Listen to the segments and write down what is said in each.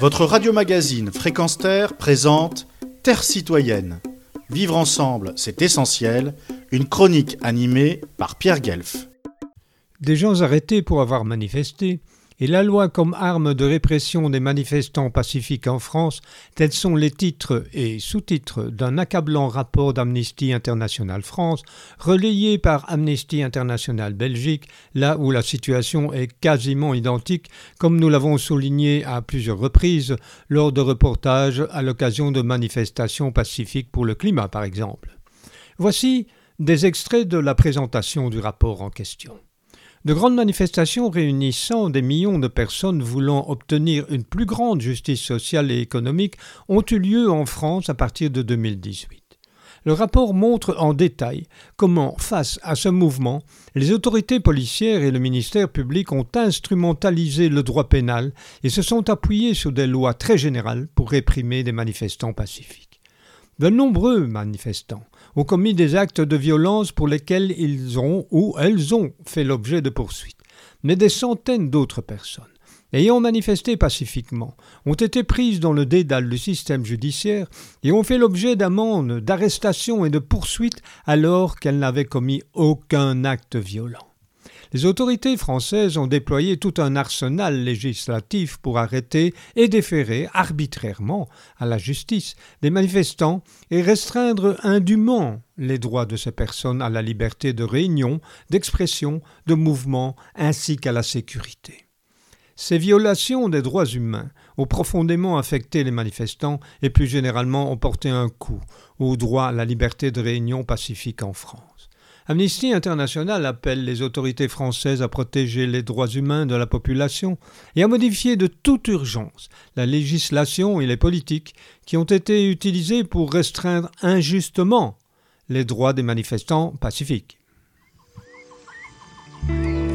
Votre radio-magazine Fréquence Terre présente Terre citoyenne. Vivre ensemble, c'est essentiel. Une chronique animée par Pierre Guelf. Des gens arrêtés pour avoir manifesté, et la loi comme arme de répression des manifestants pacifiques en France, tels sont les titres et sous-titres d'un accablant rapport d'Amnesty International France, relayé par Amnesty International Belgique, là où la situation est quasiment identique, comme nous l'avons souligné à plusieurs reprises lors de reportages à l'occasion de manifestations pacifiques pour le climat, par exemple. Voici des extraits de la présentation du rapport en question. De grandes manifestations réunissant des millions de personnes voulant obtenir une plus grande justice sociale et économique ont eu lieu en France à partir de 2018. Le rapport montre en détail comment, face à ce mouvement, les autorités policières et le ministère public ont instrumentalisé le droit pénal et se sont appuyés sur des lois très générales pour réprimer des manifestants pacifiques. De nombreux manifestants ont commis des actes de violence pour lesquels ils ont ou elles ont fait l'objet de poursuites. Mais des centaines d'autres personnes, ayant manifesté pacifiquement, ont été prises dans le dédale du système judiciaire et ont fait l'objet d'amendes, d'arrestations et de poursuites alors qu'elles n'avaient commis aucun acte violent. Les autorités françaises ont déployé tout un arsenal législatif pour arrêter et déférer arbitrairement à la justice des manifestants et restreindre indûment les droits de ces personnes à la liberté de réunion, d'expression, de mouvement ainsi qu'à la sécurité. Ces violations des droits humains ont profondément affecté les manifestants et plus généralement ont porté un coup au droit à la liberté de réunion pacifique en France. Amnesty International appelle les autorités françaises à protéger les droits humains de la population et à modifier de toute urgence la législation et les politiques qui ont été utilisées pour restreindre injustement les droits des manifestants pacifiques.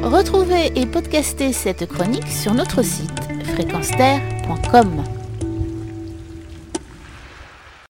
Retrouvez et podcastez cette chronique sur notre site fréquence